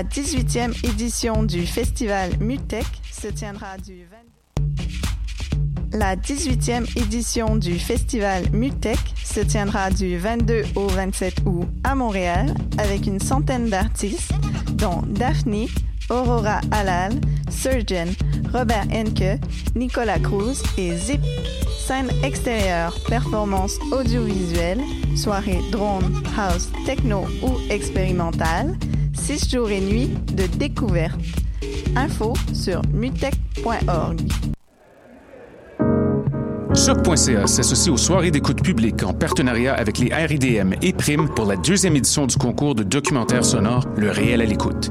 La 18e édition du festival Mutech se tiendra du 20... La 18e édition du festival se tiendra du 22 au 27 août à Montréal avec une centaine d'artistes dont Daphne, Aurora Alal, Surgeon, Robert Henke, Nicolas Cruz et Zip. Scène extérieure, performance audiovisuelle, soirée drone, house, techno ou expérimentale, 6 jours et nuits de découverte. Info sur mutech.org. Choc.ca s'associe aux soirées d'écoute publique en partenariat avec les RIDM et Prime pour la deuxième édition du concours de documentaire sonore Le réel à l'écoute.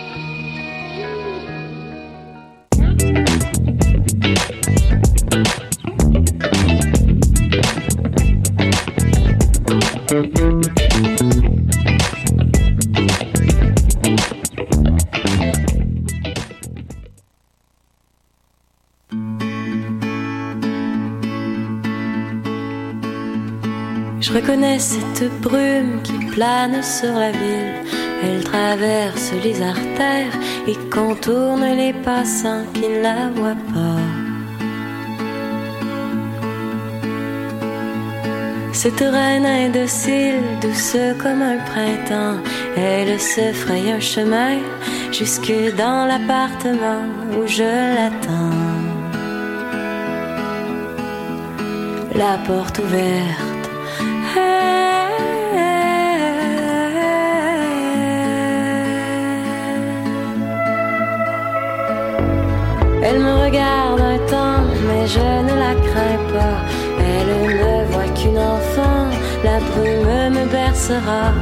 cette brume qui plane sur la ville. Elle traverse les artères et contourne les passants qui ne la voient pas. Cette reine indocile, douce comme un printemps, elle se fraye un chemin jusque dans l'appartement où je l'attends. La porte ouverte. Elle me regarde un temps, mais je ne la crains pas. Elle ne voit qu'une enfant, la brume me bercera.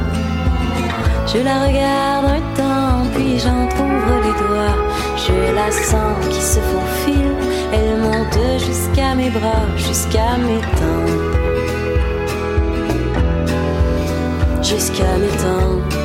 Je la regarde un temps, puis j'entr'ouvre les doigts. Je la sens qui se faufile, elle monte jusqu'à mes bras, jusqu'à mes tempes. Jusqu'à mes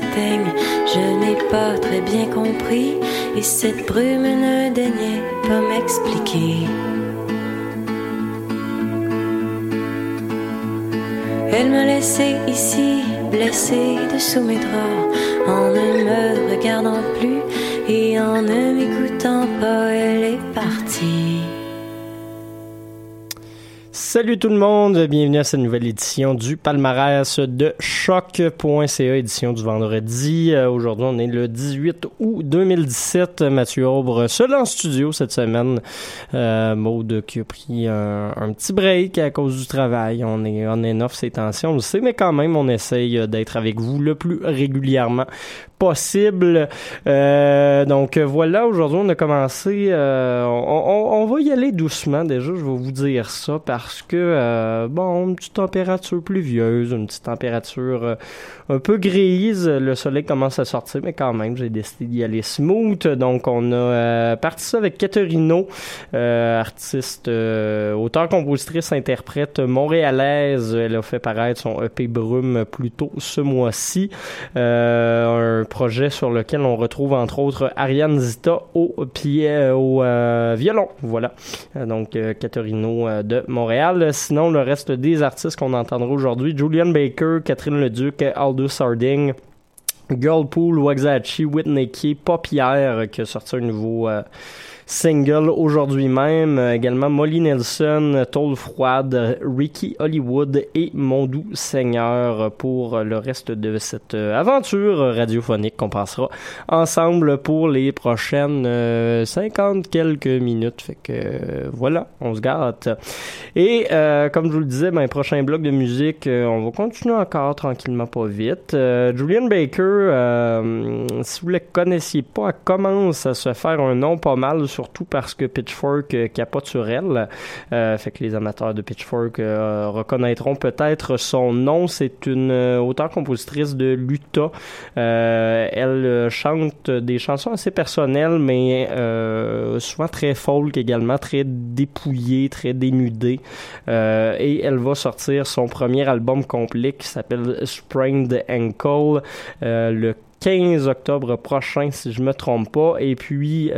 je n'ai pas très bien compris, et cette brume ne daignait pas m'expliquer. Elle m'a laissé ici, blessée dessous mes draps, en ne me regardant plus et en ne m'écoutant pas, elle est partie. Salut tout le monde, bienvenue à cette nouvelle édition du palmarès de choc.ca, édition du vendredi. Euh, aujourd'hui, on est le 18 août 2017. Mathieu Aubre seul en studio cette semaine. Euh, Maude qui a pris un, petit break à cause du travail. On est on est off ces tensions, on le sait, mais quand même, on essaye d'être avec vous le plus régulièrement possible. Euh, donc voilà, aujourd'hui on a commencé. Euh, on, va y aller doucement déjà, je vais vous dire ça parce que euh, bon, une petite température pluvieuse, une petite température un peu grise. Le soleil commence à sortir, mais quand même, j'ai décidé d'y aller smooth. Donc on a parti ça avec Caterino, artiste, auteur, compositrice, interprète montréalaise. Elle a fait paraître son EP Brume plus tôt ce mois-ci. un projet sur lequel on retrouve entre autres Ariane Zita au pied euh, au euh, violon. Voilà. Euh, donc Caterino de Montréal. Sinon le reste des artistes qu'on entendra aujourd'hui, Julian Baker, Catherine Leduc, Aldo Sarding, Girlpool, Waxachi, Whitney Key, Paupière qui a sorti un nouveau single aujourd'hui même. Euh, également Molly Nelson, Toll Froide, Ricky Hollywood et Mon Doux Seigneur pour le reste de cette euh, aventure radiophonique qu'on passera ensemble pour les prochaines 50 euh, quelques minutes. Fait que voilà, on se gâte. Et comme je vous le disais, ben, prochain bloc de musique, on va continuer encore tranquillement pas vite. Julian Baker, si vous ne la connaissiez pas, commence à se faire un nom pas mal surtout parce que Pitchfork euh, capote sur elle. Euh, fait que les amateurs de Pitchfork euh, reconnaîtront peut-être son nom. C'est une auteure-compositrice de l'Utah. elle chante des chansons assez personnelles, mais souvent très folk également, très dépouillées, très dénudées. et elle va sortir son premier album complet qui s'appelle Sprained Ankle le 15 octobre prochain, si je me trompe pas. Et puis,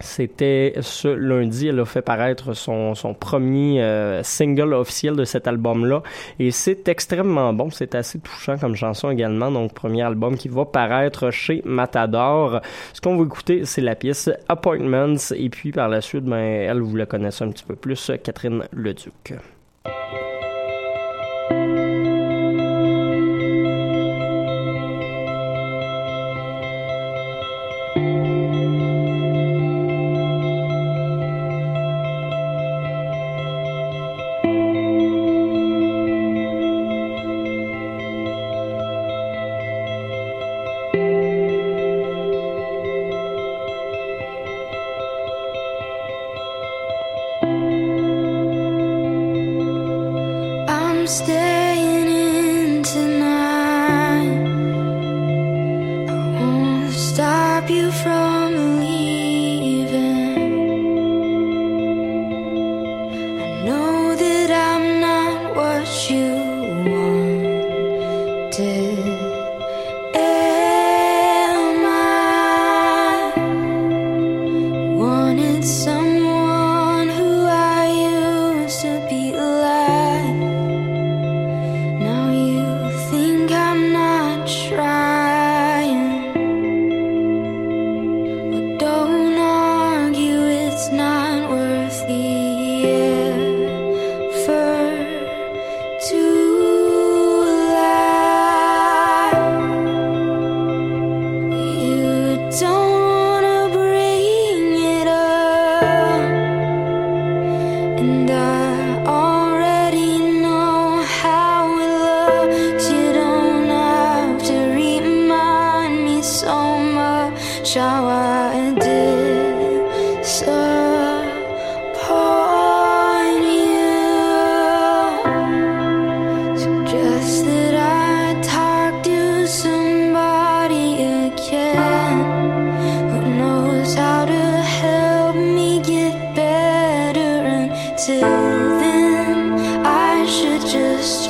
c'était ce lundi, elle a fait paraître son, son premier euh, single officiel de cet album-là. Et c'est extrêmement bon, c'est assez touchant comme chanson également. Donc, premier album qui va paraître chez Matador. Ce qu'on va écouter, c'est la pièce Appointments. Et puis par la suite, ben, elle, vous la connaissez un petit peu plus, Catherine Leduc.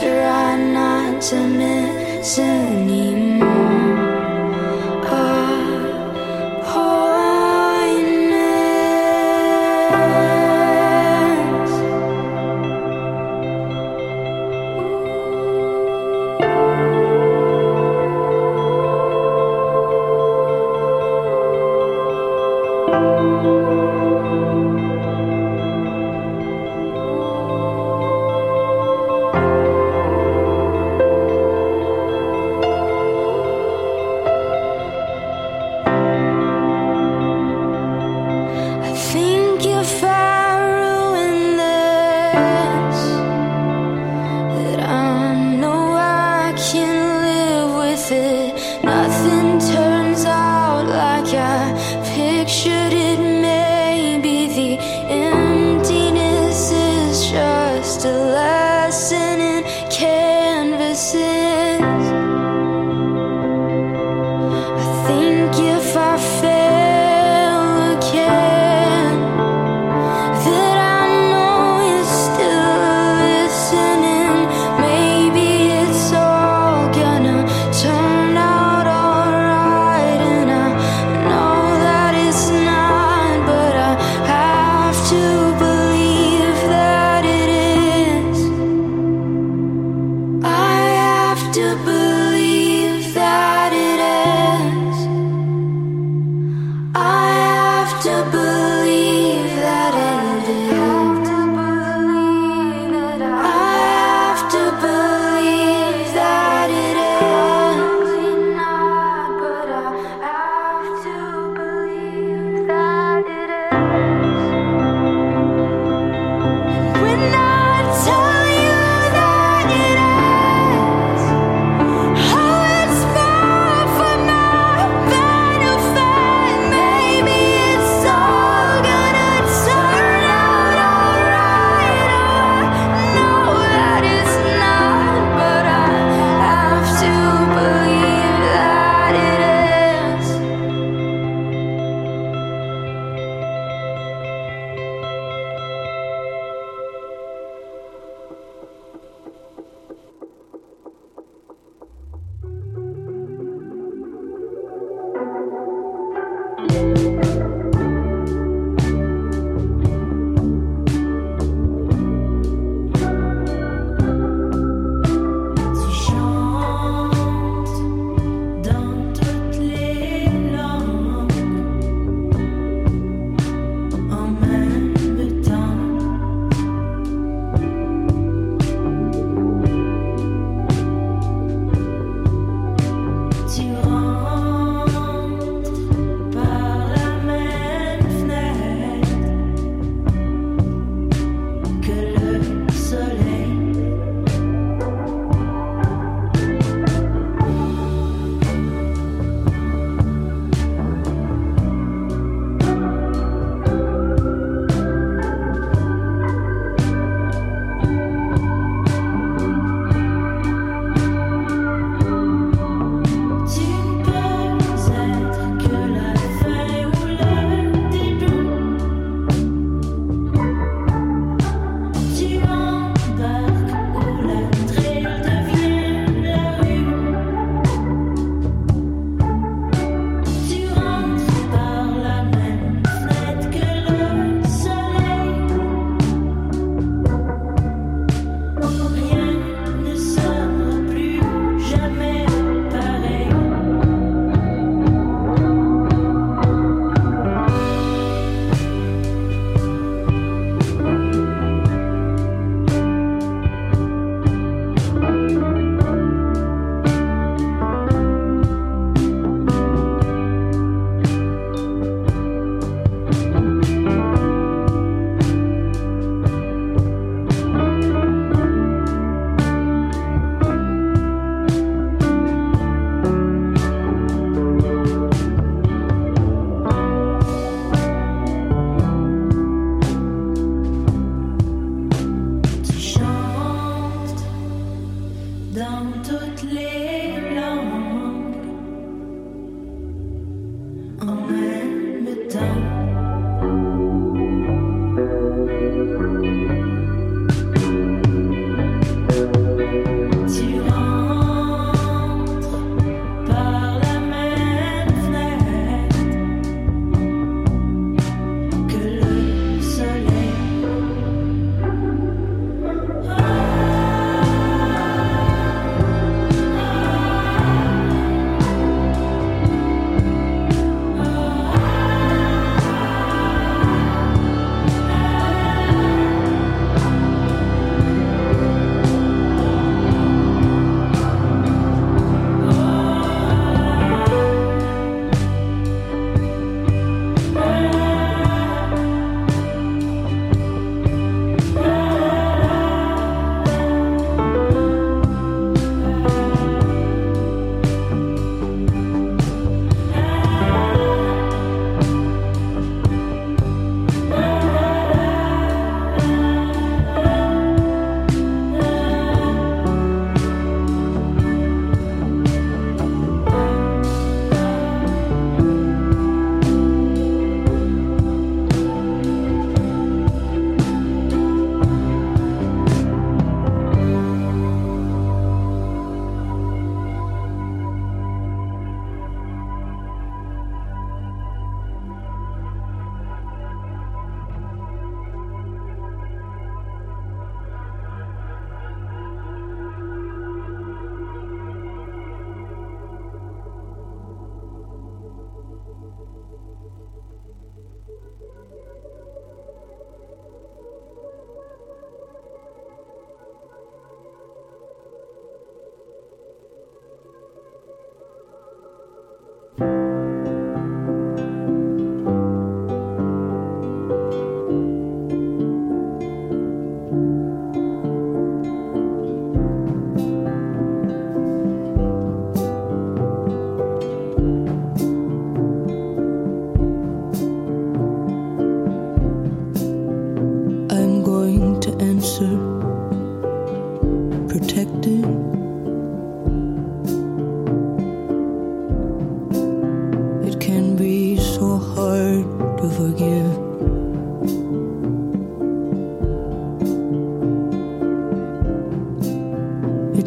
Try not to miss anymore.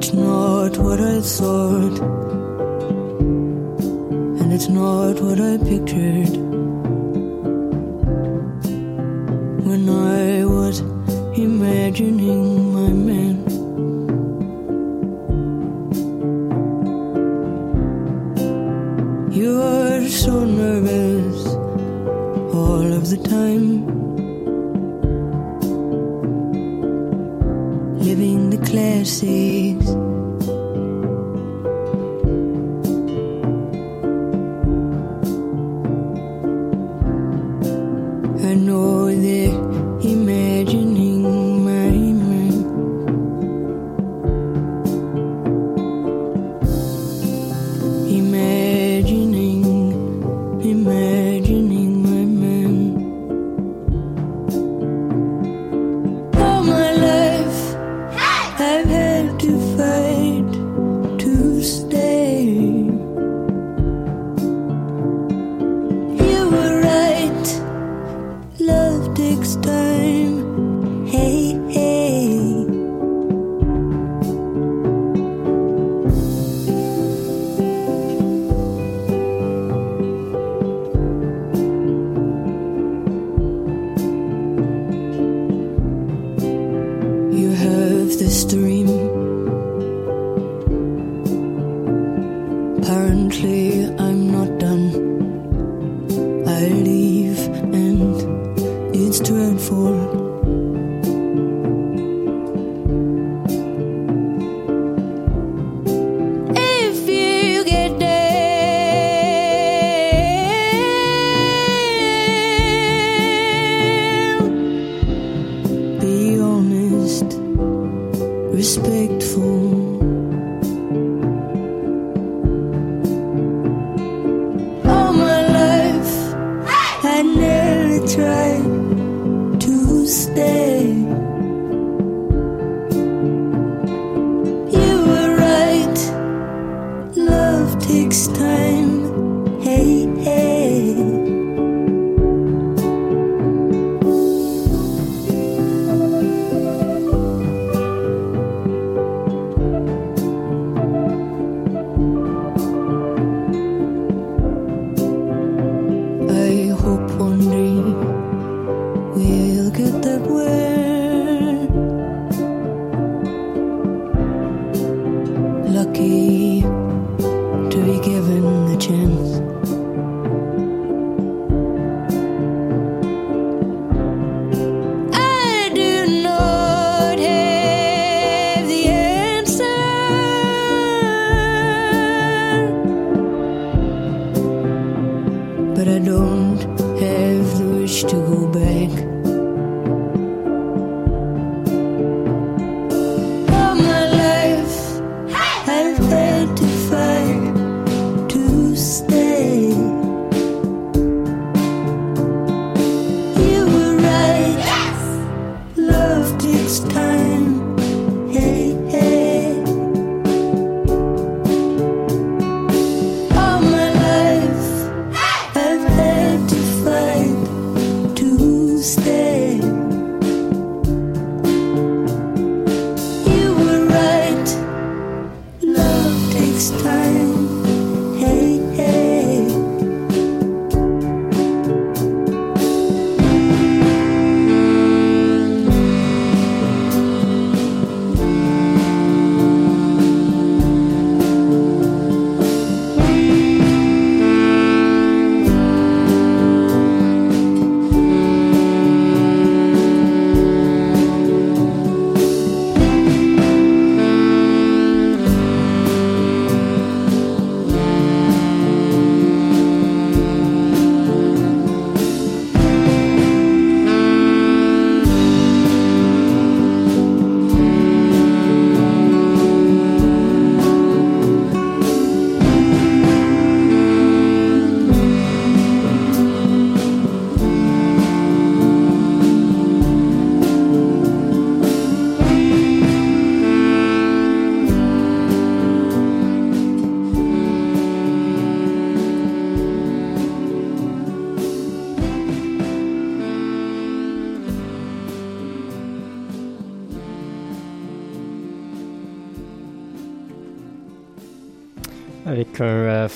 It's not what I thought, and it's not what I pictured when I was imagining my man. You are so nervous all of the time. Living the classic.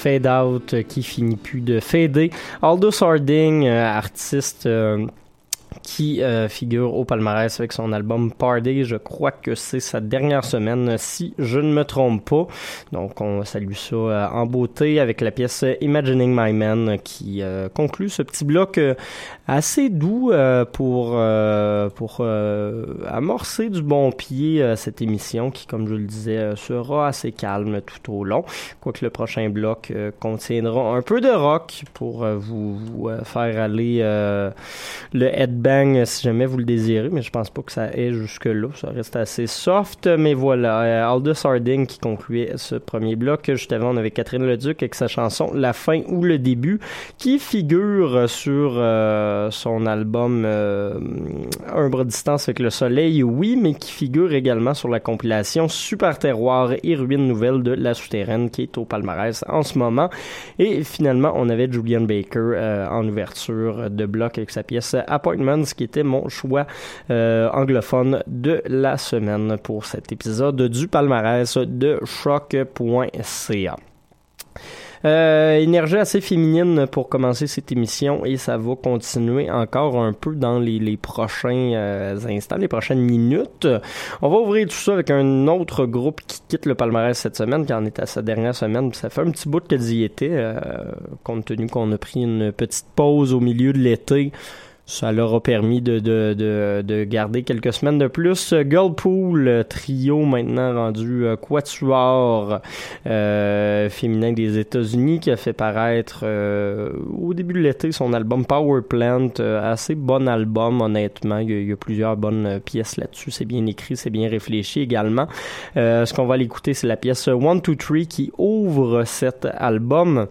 Fade out qui finit plus de fader. Aldous Harding, euh, artiste euh, qui euh, figure au palmarès avec son album Party. Je crois que c'est sa dernière semaine, si je ne me trompe pas. Donc, on salue ça euh, en beauté avec la pièce Imagining My Man qui euh, conclut ce petit bloc euh, assez doux pour, pour amorcer du bon pied cette émission qui, comme je le disais, sera assez calme tout au long. Quoique le prochain bloc contiendra un peu de rock pour vous, vous, faire aller le headbang si jamais vous le désirez, mais je pense pas que ça ait jusque-là. Ça reste assez soft, mais voilà. Euh, Aldous Harding qui concluait ce premier bloc. Juste avant, on avait Catherine Leduc avec sa chanson La fin ou le début qui figure sur euh, son album euh, de distance avec le soleil, oui, mais qui figure également sur la compilation Super Terroir et Ruines Nouvelles de La Souterraine qui est au palmarès en ce moment. Et finalement, on avait Julian Baker euh, en ouverture de bloc avec sa pièce Appointments qui était mon choix euh, anglophone de la semaine pour cet épisode du palmarès de choc.ca. Euh, énergie assez féminine pour commencer cette émission et ça va continuer encore un peu dans les, prochains euh, instants, les prochaines minutes. On va ouvrir tout ça avec un autre groupe qui quitte le palmarès cette semaine, qui en est à sa dernière semaine. Ça fait un petit bout que y était, euh, compte tenu qu'on a pris une petite pause au milieu de l'été. Ça leur a permis de, de, de, de garder quelques semaines de plus. Girlpool, trio maintenant rendu euh, quatuor euh, féminin des États-Unis qui a fait paraître euh, au début de l'été son album Power Plant. Euh, assez bon album, honnêtement. Il y a, plusieurs bonnes euh, pièces là-dessus. C'est bien écrit, c'est bien réfléchi également. Euh, ce qu'on va aller écouter, c'est la pièce One, Two, Three qui ouvre cet album.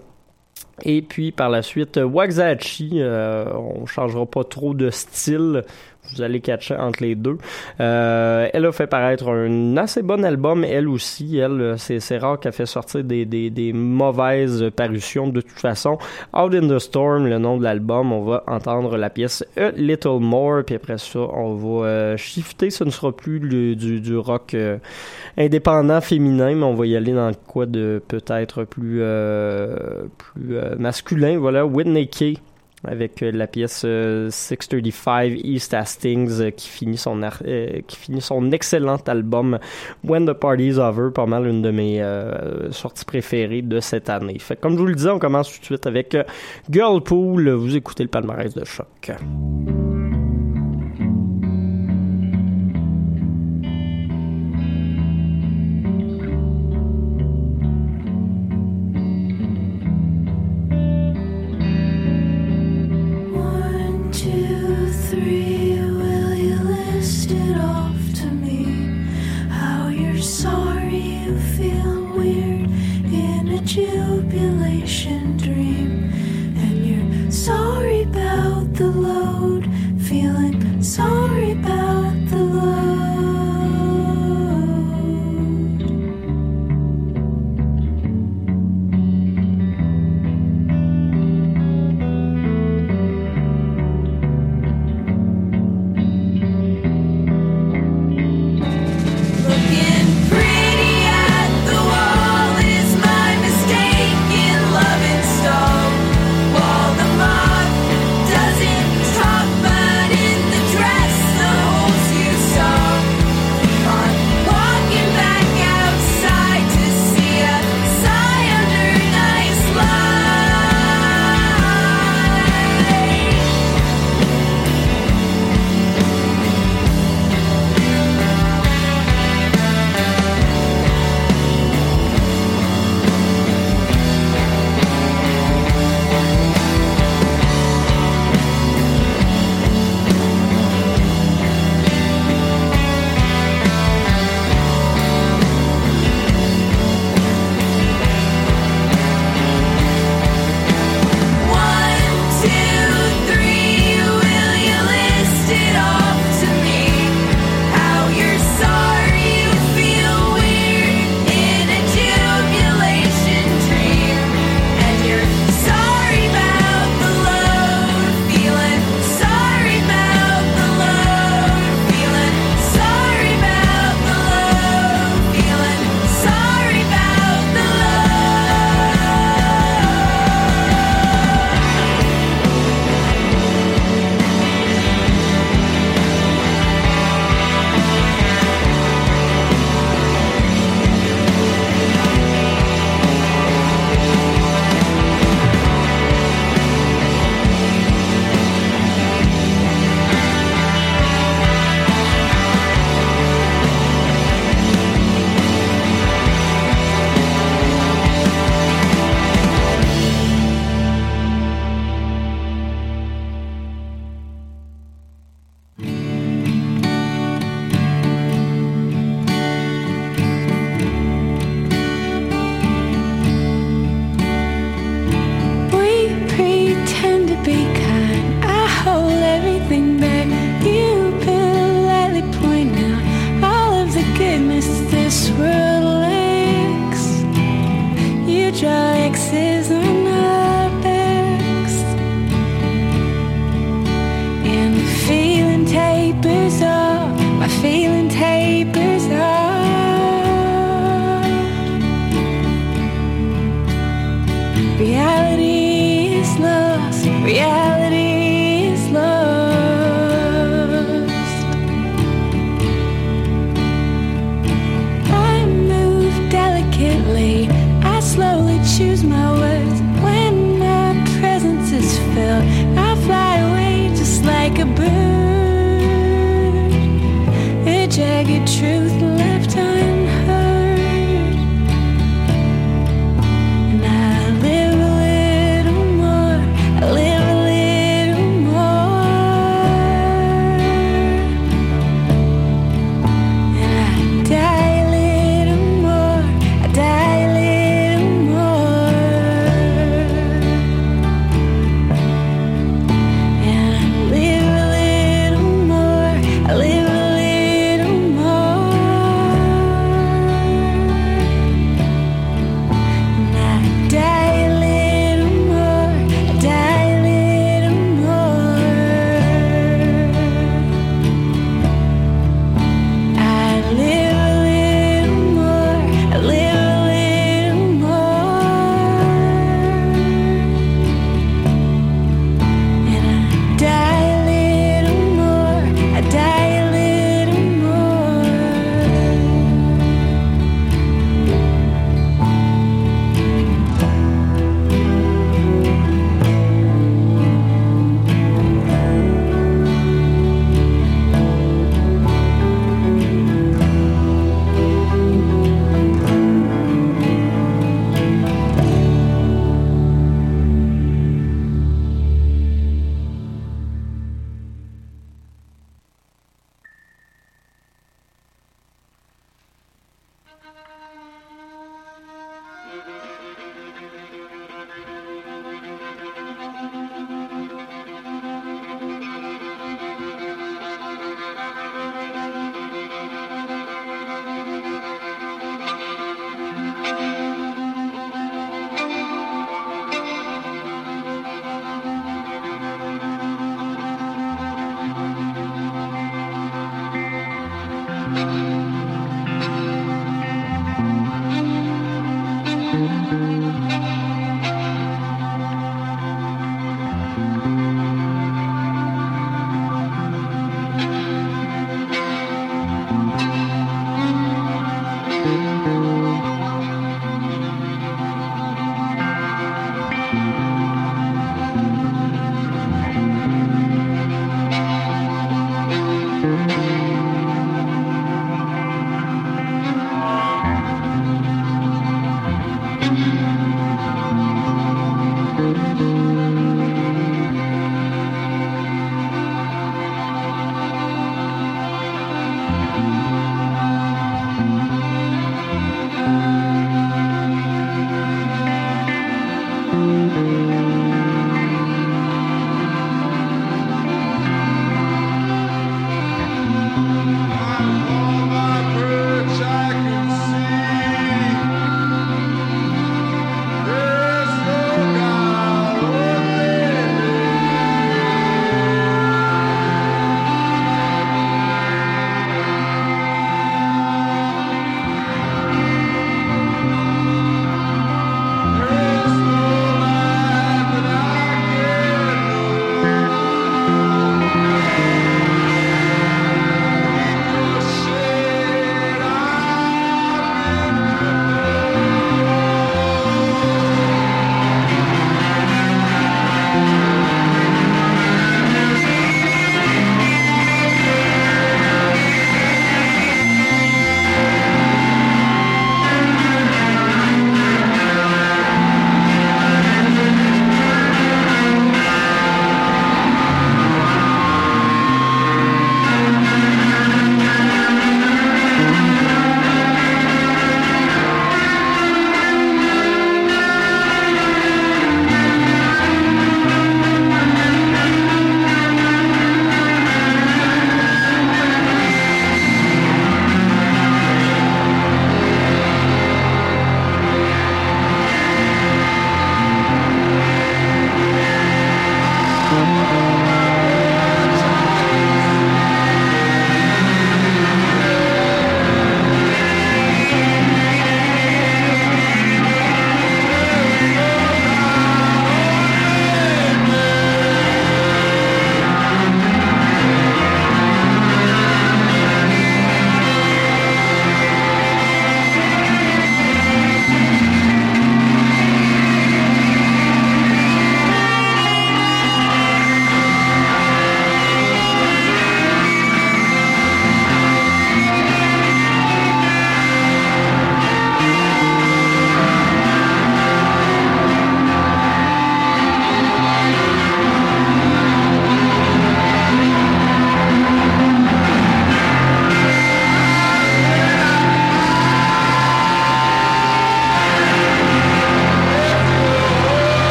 Et puis par la suite, Waxahachie, euh, on changera pas trop de style. Vous allez catcher entre les deux. Euh, elle a fait paraître un assez bon album, elle aussi. Elle, c'est, c'est rare qu'elle fait sortir des, mauvaises parutions de toute façon. Out in the Storm, le nom de l'album, on va entendre la pièce A Little More, puis après ça, on va euh, shifter. Ce ne sera plus du, rock euh, indépendant féminin, mais on va y aller dans quoi de peut-être plus, euh, plus euh, masculin. Voilà, Whitney Kay avec euh, la pièce euh, 635 East Hastings euh, qui finit son euh, qui finit son excellent album When the Party's Over, pas mal une de mes euh, sorties préférées de cette année. Comme je vous le disais, on commence tout de suite avec euh, Girlpool. Vous écoutez le palmarès de choc. Reality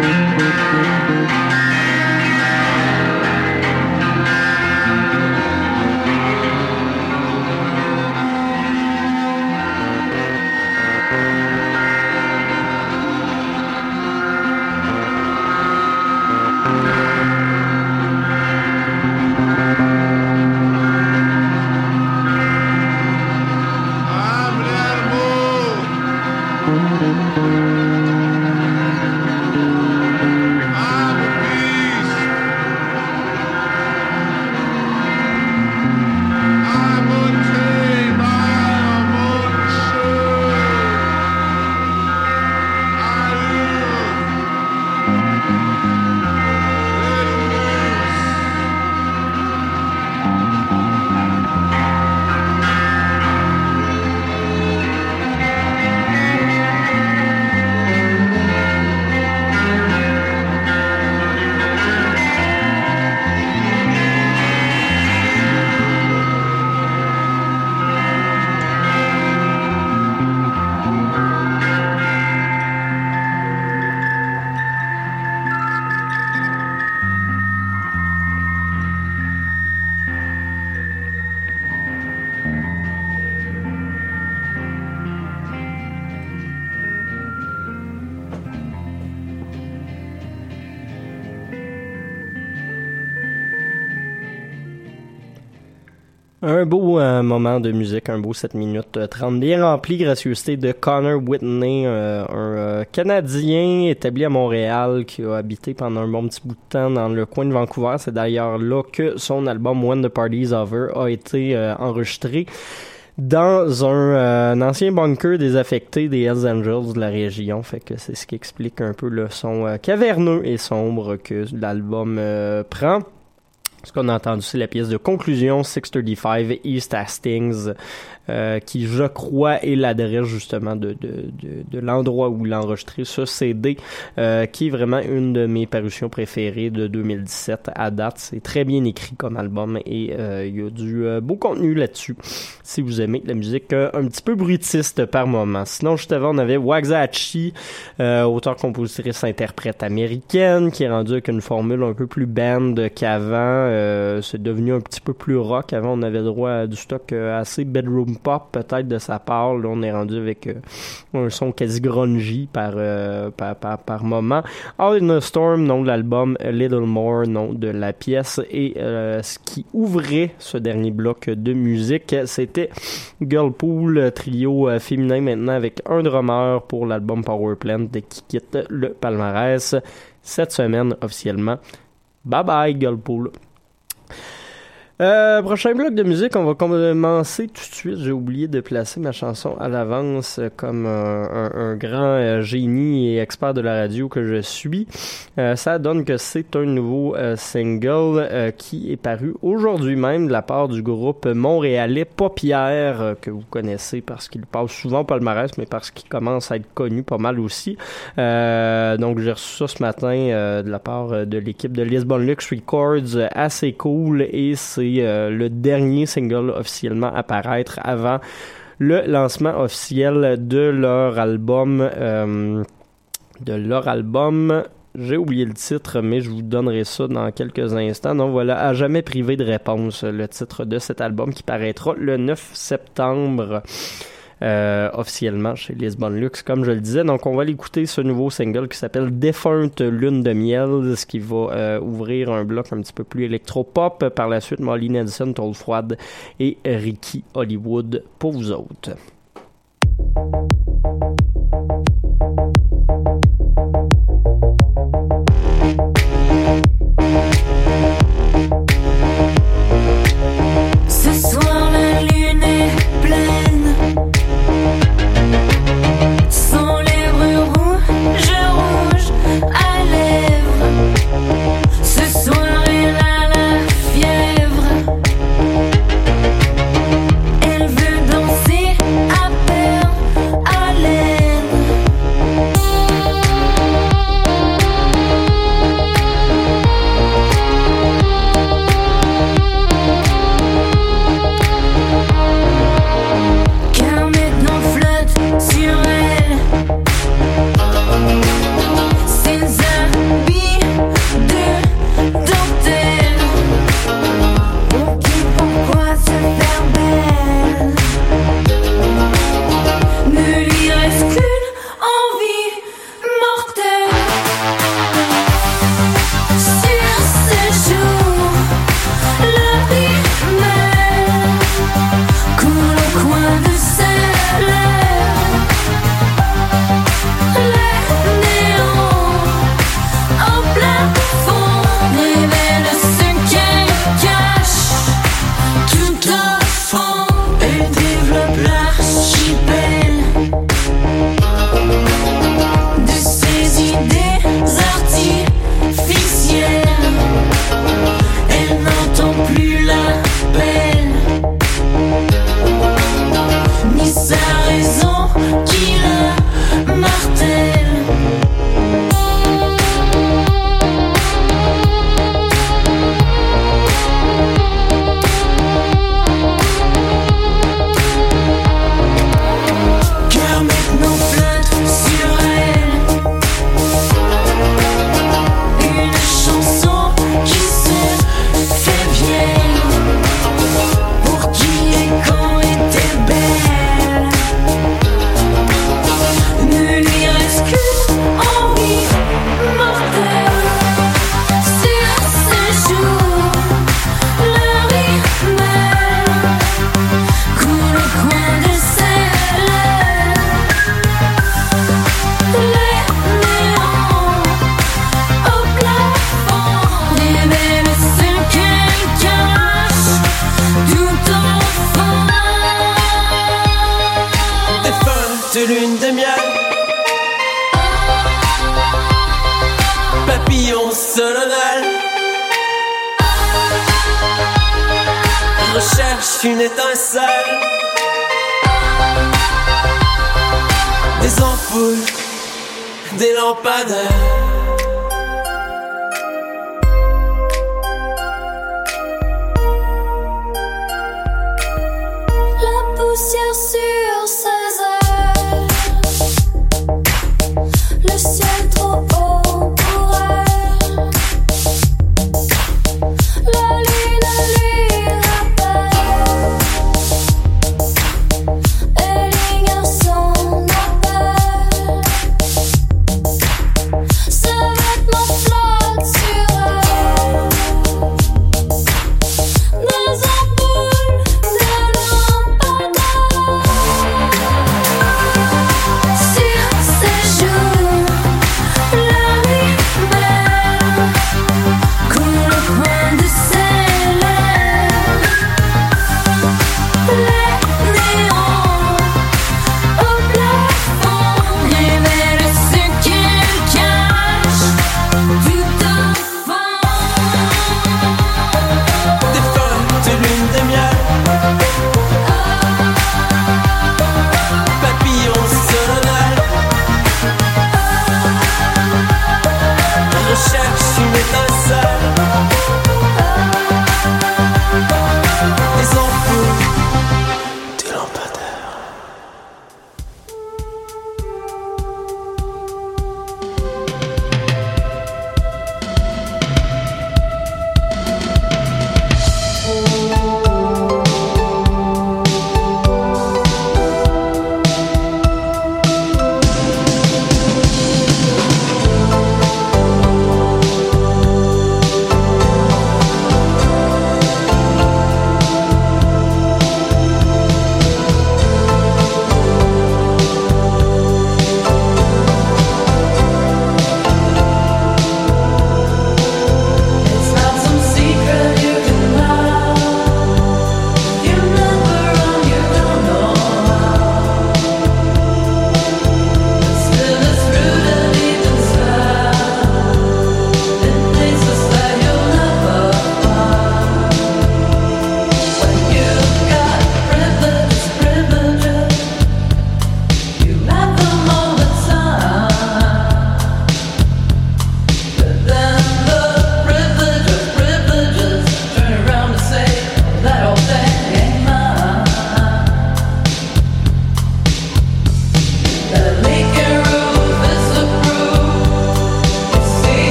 Un euh, moment de musique, un beau 7 minutes euh, 30, bien rempli, gracieuseté de Connor Whitney, euh, un euh, Canadien établi à Montréal qui a habité pendant un bon petit bout de temps dans le coin de Vancouver. C'est d'ailleurs là que son album When the Party's Over a été euh, enregistré dans un, euh, un ancien bunker désaffecté des Hells Angels de la région. Fait que c'est ce qui explique un peu le son euh, caverneux et sombre que l'album euh, prend. Ce qu'on a entendu, c'est la pièce de conclusion 635 East Hastings, euh, qui, je crois, est l'adresse justement de, de, de, de l'endroit où enregistré ce CD, euh, qui est vraiment une de mes parutions préférées de 2017 à date. C'est très bien écrit comme album et euh, il y a du euh, beau contenu là-dessus, si vous aimez la musique euh, un petit peu bruitiste par moment. Sinon, juste avant, on avait Waxahachie, euh, auteur-compositrice interprète américaine, qui est rendue avec une formule un peu plus band qu'avant. C'est devenu un petit peu plus rock. Avant, on avait droit à du stock assez bedroom pop, peut-être de sa part. Là, on est rendu avec euh, un son quasi grungy par, euh, par, par, par moment. All in a Storm, nom de l'album, Little More, nom de la pièce. Et euh, ce qui ouvrait ce dernier bloc de musique, c'était Girlpool, trio féminin maintenant avec un drummer pour l'album Power Plant qui quitte le palmarès cette semaine officiellement. Bye bye Girlpool. Euh, prochain bloc de musique, on va commencer tout de suite. J'ai oublié de placer ma chanson à l'avance euh, comme un, grand euh, génie et expert de la radio que je suis. Euh, ça donne que c'est un nouveau single qui est paru aujourd'hui même de la part du groupe montréalais Paupière que vous connaissez parce qu'il passe souvent au palmarès, mais parce qu'il commence à être connu pas mal aussi. Donc j'ai reçu ça ce matin de la part de l'équipe de Lisbon Lux Records, assez cool et c'est euh, le dernier single officiellement à paraître avant le lancement officiel de leur album euh, de leur album j'ai oublié le titre, mais je vous donnerai ça dans quelques instants. Donc voilà, à jamais privé de réponse, le titre de cet album qui paraîtra le 9 septembre euh, officiellement chez Lisbon Lux, comme je le disais. Donc, on va l'écouter ce nouveau single qui s'appelle Défunte Lune de Miel, ce qui va euh, ouvrir un bloc un petit peu plus électro-pop. Par la suite, Molly Nelson, Toll Froide et Ricky Hollywood pour vous autres.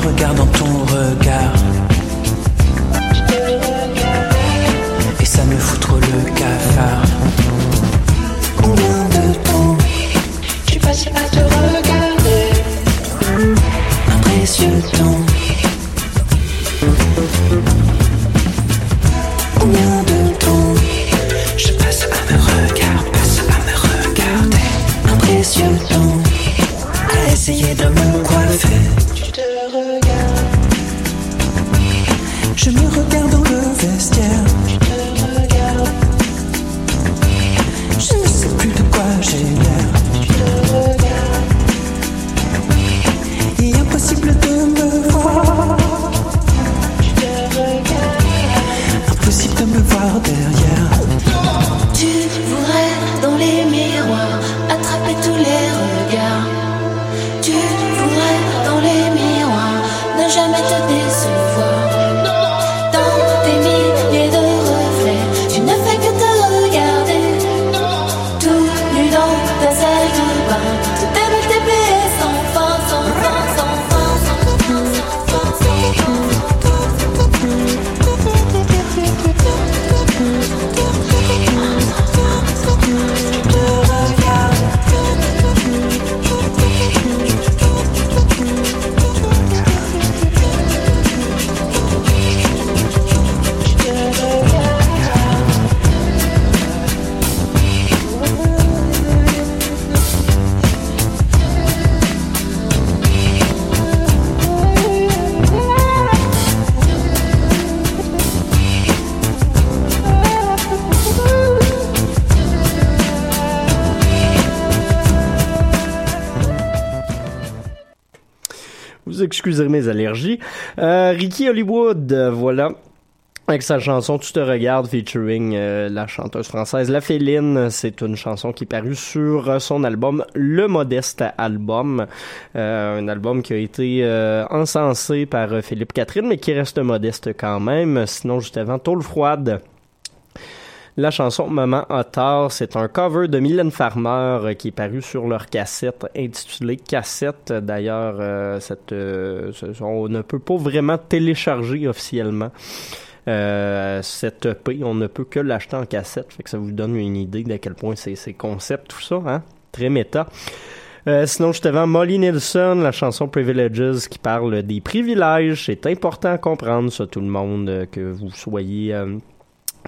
regard dans ton regard. vous mes allergies. Euh, Ricky Hollywood, voilà avec sa chanson Tu te regardes featuring euh, la chanteuse française La Féline. C'est une chanson qui est parue sur euh, son album Le Modeste Album. Un album qui a été encensé par Philippe Catherine, mais qui reste modeste quand même. Sinon, juste avant, Tôle Froide la chanson Maman a c'est un cover de Mylène Farmer euh, qui est paru sur leur cassette intitulée Cassette. D'ailleurs, euh, euh, on ne peut pas vraiment télécharger officiellement. Cette EP, on ne peut que l'acheter en cassette, fait que ça vous donne une idée d'à quel point c'est concept tout ça, hein? Très méta. Sinon, je te vends Molly Nelson, la chanson Privileges qui parle des privilèges. C'est important à comprendre ça, tout le monde, que vous soyez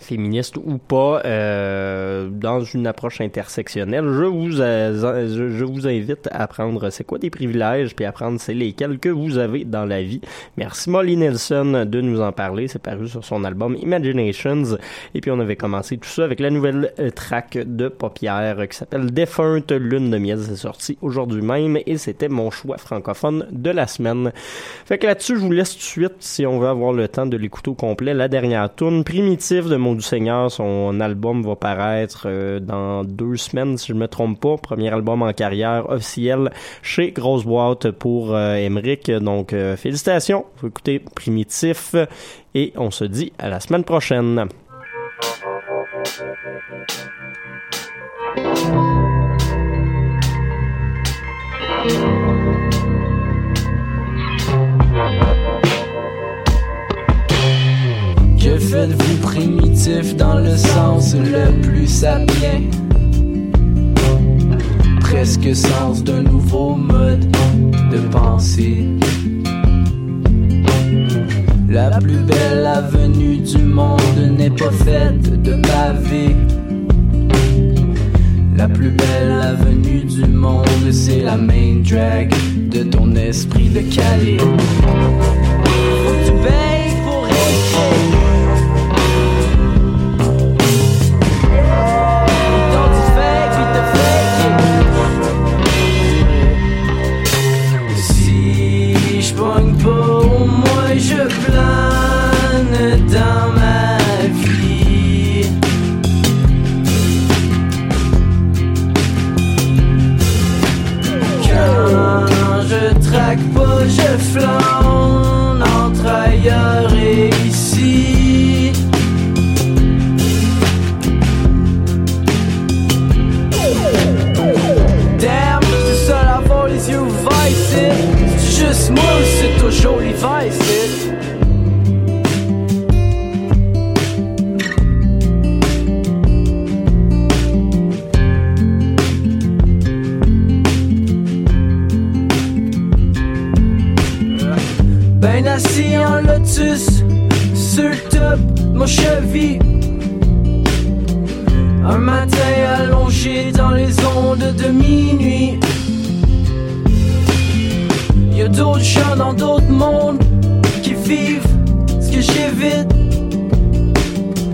féministe ou pas, euh, dans une approche intersectionnelle. Je vous, je, vous invite à apprendre c'est quoi des privilèges, puis apprendre c'est lesquels que vous avez dans la vie. Merci Molly Nelson de nous en parler. C'est paru sur son album Imaginations. Et puis on avait commencé tout ça avec la nouvelle euh, track de Paupière qui s'appelle Defunct Lune de miel. C'est sorti aujourd'hui même et c'était mon choix francophone de la semaine. Fait que là-dessus, je vous laisse tout de suite, si on veut avoir le temps de l'écouter au complet, la dernière tune primitive de Mon du Seigneur. Son album va paraître euh, dans deux semaines, si je me trompe pas. Premier album en carrière officiel chez Grosse Boîte pour euh, Emmerich. Donc, euh, félicitations. Vous écoutez Primitif et on se dit à la semaine prochaine. Que faites-vous primitif dans le sens le plus sapien Presque sens d'un nouveau mode de pensée. La plus belle avenue du monde n'est pas faite de pavés. La plus belle avenue du monde, c'est la main drag de ton esprit de Calais. Faut tu payes pour rester.